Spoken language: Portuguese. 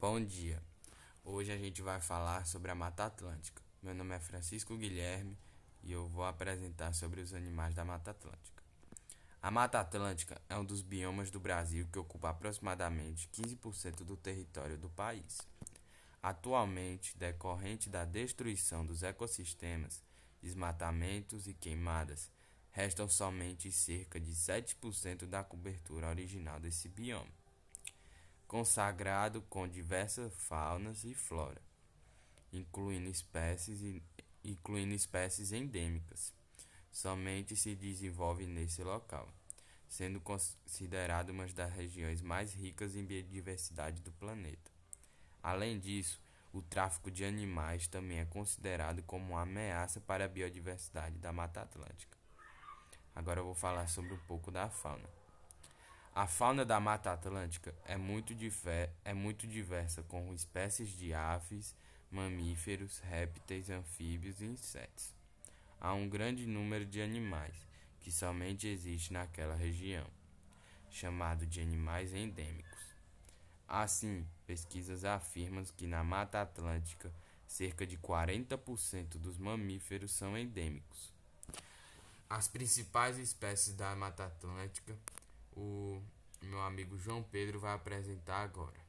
Bom dia. Hoje a gente vai falar sobre a Mata Atlântica. Meu nome é Francisco Guilherme e eu vou apresentar sobre os animais da Mata Atlântica. A Mata Atlântica é um dos biomas do Brasil que ocupa aproximadamente 15% do território do país. Atualmente, decorrente da destruição dos ecossistemas, desmatamentos e queimadas, restam somente cerca de 7% da cobertura original desse bioma consagrado com diversas faunas e flora, incluindo espécies, incluindo espécies endêmicas. Somente se desenvolve nesse local, sendo considerado uma das regiões mais ricas em biodiversidade do planeta. Além disso, o tráfico de animais também é considerado como uma ameaça para a biodiversidade da Mata Atlântica. Agora eu vou falar sobre um pouco da fauna. A fauna da Mata Atlântica é muito, é muito diversa, com espécies de aves, mamíferos, répteis, anfíbios e insetos. Há um grande número de animais que somente existe naquela região, chamado de animais endêmicos. Assim, pesquisas afirmam que na Mata Atlântica cerca de 40% dos mamíferos são endêmicos. As principais espécies da Mata Atlântica o meu amigo João Pedro vai apresentar agora.